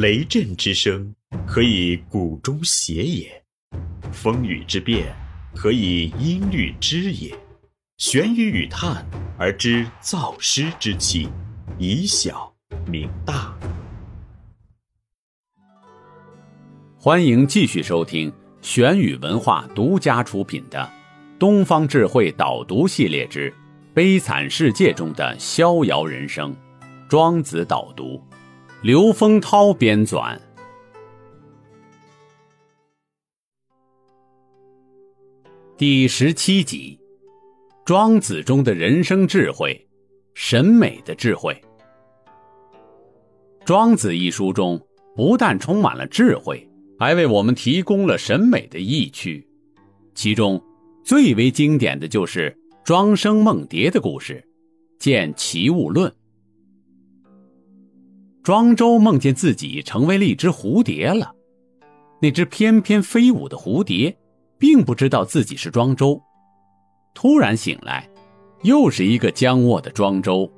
雷震之声，可以鼓中谐也；风雨之变，可以音律之也。玄于语叹而知造湿之气，以小明大。欢迎继续收听玄宇文化独家出品的《东方智慧导读系列之悲惨世界中的逍遥人生》，庄子导读，刘丰涛编纂，第十七集。庄子中的人生智慧，审美的智慧。庄子一书中不但充满了智慧，还为我们提供了审美的意趣。其中最为经典的就是庄生梦蝶的故事，见《齐物论》。庄周梦见自己成为了一只蝴蝶了，那只翩翩飞舞的蝴蝶，并不知道自己是庄周。突然醒来，又是一个僵卧的庄周。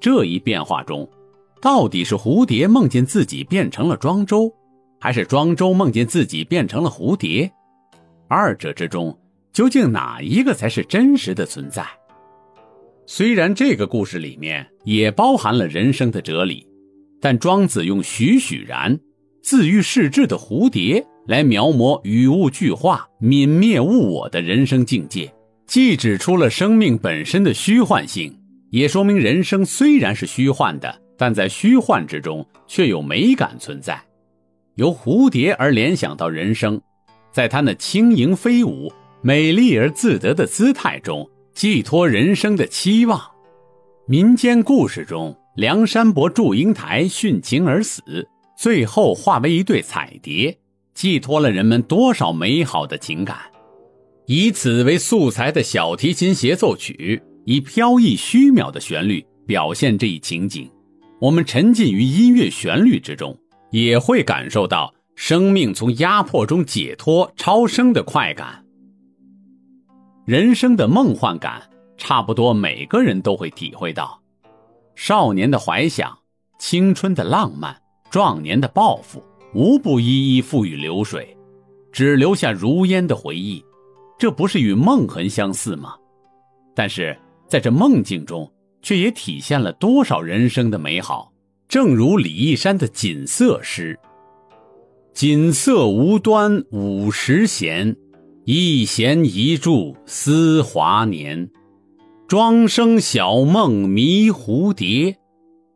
这一变化中，到底是蝴蝶梦见自己变成了庄周，还是庄周梦见自己变成了蝴蝶？二者之中，究竟哪一个才是真实的存在？虽然这个故事里面也包含了人生的哲理，但庄子用栩栩然、自喻世志的蝴蝶来描摹雨雾俱化、泯灭物我的人生境界。既指出了生命本身的虚幻性，也说明人生虽然是虚幻的，但在虚幻之中却有美感存在。由蝴蝶而联想到人生，在它那轻盈飞舞、美丽而自得的姿态中，寄托人生的期望。民间故事中，梁山伯祝英台殉情而死，最后化为一对彩蝶，寄托了人们多少美好的情感。以此为素材的小提琴协奏曲，以飘逸虚渺的旋律表现这一情景。我们沉浸于音乐旋律之中，也会感受到生命从压迫中解脱、超生的快感。人生的梦幻感，差不多每个人都会体会到。少年的怀想，青春的浪漫，壮年的抱负，无不一一付与流水，只留下如烟的回忆。这不是与梦很相似吗？但是在这梦境中，却也体现了多少人生的美好。正如李义山的《锦瑟》诗：“锦瑟无端五十弦，一弦一柱思华年。庄生晓梦迷蝴蝶，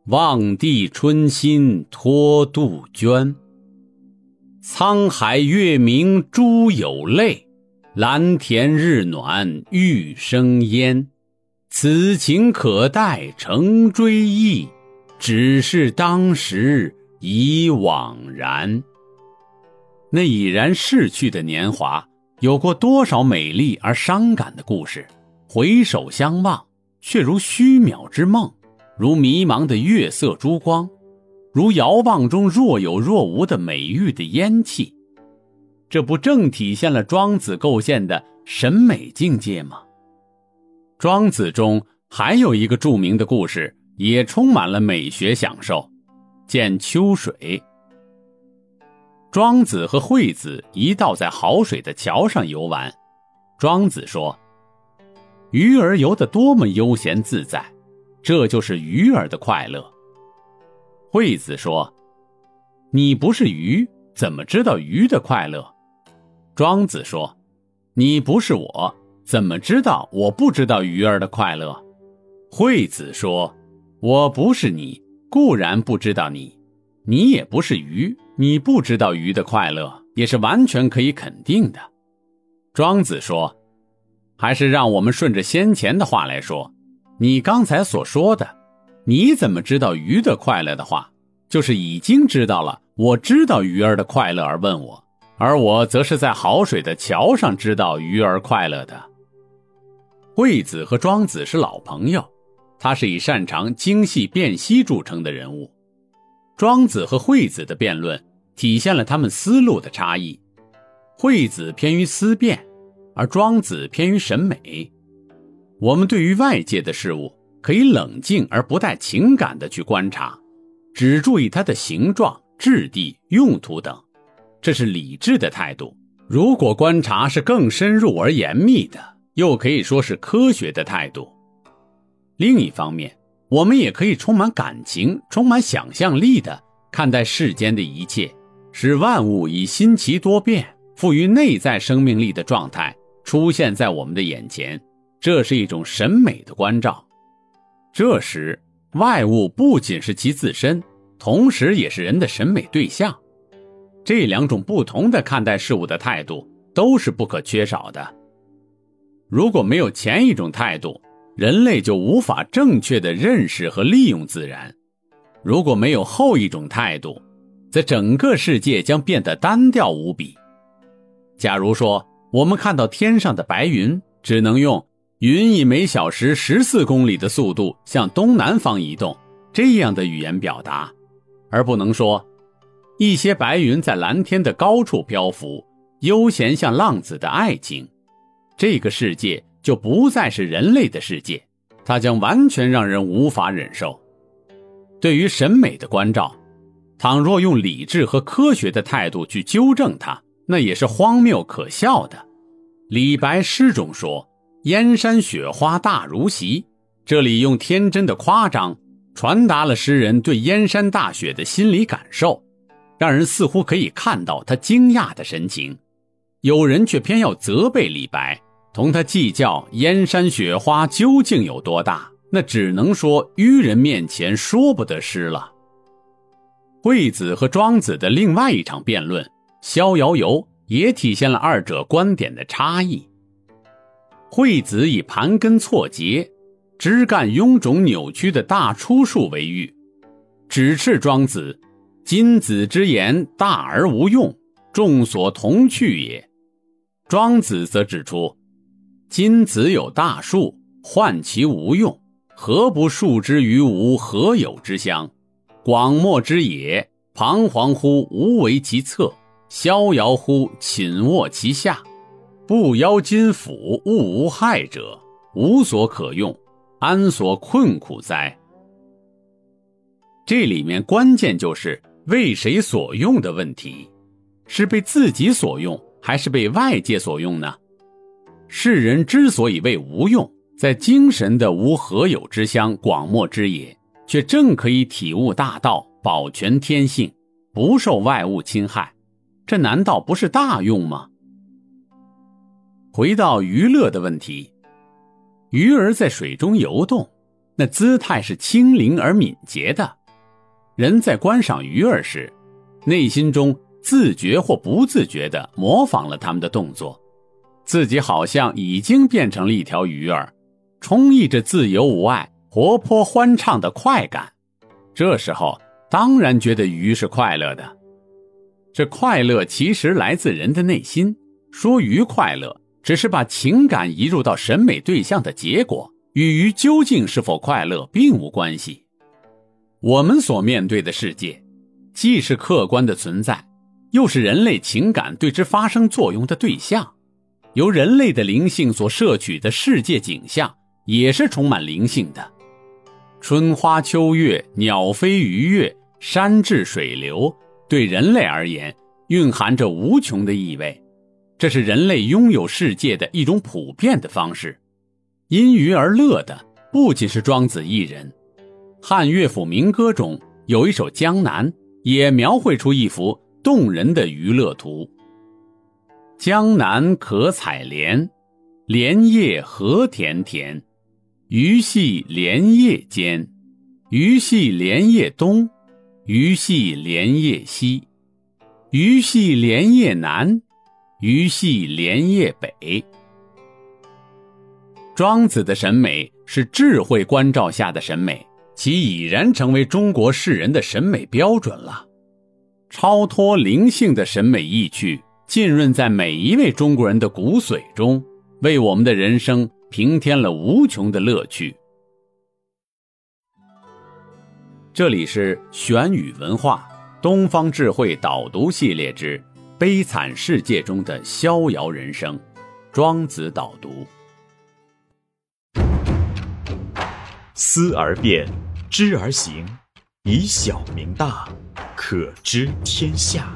望帝春心托杜鹃。沧海月明珠有泪。”蓝田日暖玉生烟，此情可待成追忆，只是当时已惘然。那已然逝去的年华，有过多少美丽而伤感的故事？回首相望，却如虚渺之梦，如迷茫的月色珠光，如遥望中若有若无的美玉的烟气。这不正体现了庄子构建的审美境界吗？庄子中还有一个著名的故事，也充满了美学享受。见秋水。庄子和惠子一道在好水的桥上游玩。庄子说：“鱼儿游得多么悠闲自在，这就是鱼儿的快乐。”惠子说：“你不是鱼，怎么知道鱼的快乐？”庄子说：“你不是我，怎么知道我不知道鱼儿的快乐？”惠子说：“我不是你，固然不知道你；你也不是鱼，你不知道鱼的快乐，也是完全可以肯定的。”庄子说：“还是让我们顺着先前的话来说，你刚才所说的，你怎么知道鱼的快乐的话，就是已经知道了，我知道鱼儿的快乐而问我。”而我则是在好水的桥上知道鱼儿快乐的。惠子和庄子是老朋友，他是以擅长精细辨析著称的人物。庄子和惠子的辩论体现了他们思路的差异，惠子偏于思辨，而庄子偏于审美。我们对于外界的事物可以冷静而不带情感的去观察，只注意它的形状、质地、用途等，这是理智的态度。如果观察是更深入而严密的，又可以说是科学的态度。另一方面，我们也可以充满感情、充满想象力的看待世间的一切，使万物以新奇多变、富于内在生命力的状态出现在我们的眼前。这是一种审美的关照。这时，外物不仅是其自身，同时也是人的审美对象。这两种不同的看待事物的态度都是不可缺少的。如果没有前一种态度，人类就无法正确的认识和利用自然；如果没有后一种态度，则整个世界将变得单调无比。假如说我们看到天上的白云，只能用。云以每小时十四公里的速度向东南方移动，这样的语言表达，而不能说一些白云在蓝天的高处漂浮，悠闲像浪子的爱情。这个世界就不再是人类的世界，它将完全让人无法忍受。对于审美的关照，倘若用理智和科学的态度去纠正它，那也是荒谬可笑的。李白诗中说。燕山雪花大如席，这里用天真的夸张传达了诗人对燕山大雪的心理感受，让人似乎可以看到他惊讶的神情。有人却偏要责备李白，同他计较燕山雪花究竟有多大，那只能说愚人面前说不得诗了。惠子和庄子的另外一场辩论《逍遥游》也体现了二者观点的差异。惠子以盘根错节、枝干臃肿扭曲的大出树为喻，指斥庄子：“金子之言大而无用，众所同去也。”庄子则指出：“金子有大树，患其无用，何不树之于无何有之乡？广漠之野，彷徨乎无为其侧，逍遥乎寝卧其下。”不邀金斧，物无害者，无所可用，安所困苦哉？这里面关键就是为谁所用的问题，是被自己所用，还是被外界所用呢？世人之所以为无用，在精神的无何有之乡、广漠之野，却正可以体悟大道，保全天性，不受外物侵害，这难道不是大用吗？回到娱乐的问题，鱼儿在水中游动，那姿态是轻灵而敏捷的。人在观赏鱼儿时，内心中自觉或不自觉地模仿了他们的动作，自己好像已经变成了一条鱼儿，充溢着自由无碍、活泼欢畅的快感。这时候当然觉得鱼是快乐的。这快乐其实来自人的内心。说鱼快乐。只是把情感移入到审美对象的结果，与鱼究竟是否快乐并无关系。我们所面对的世界，既是客观的存在，又是人类情感对之发生作用的对象。由人类的灵性所摄取的世界景象，也是充满灵性的。春花秋月、鸟飞鱼跃、山至水流，对人类而言，蕴含着无穷的意味。这是人类拥有世界的一种普遍的方式，因鱼而乐的不仅是庄子一人。汉乐府民歌中有一首《江南》，也描绘出一幅动人的娱乐图。江南可采莲，莲叶何田田，鱼戏莲叶间，鱼戏莲叶东，鱼戏莲叶西，鱼戏莲叶南。鱼戏莲叶北。庄子的审美是智慧关照下的审美，其已然成为中国世人的审美标准了。超脱灵性的审美意趣浸润在每一位中国人的骨髓中，为我们的人生平添了无穷的乐趣。这里是玄宇文化东方智慧导读系列之。悲惨世界中的逍遥人生，庄子导读。思而变，知而行，以小明大，可。可知天下。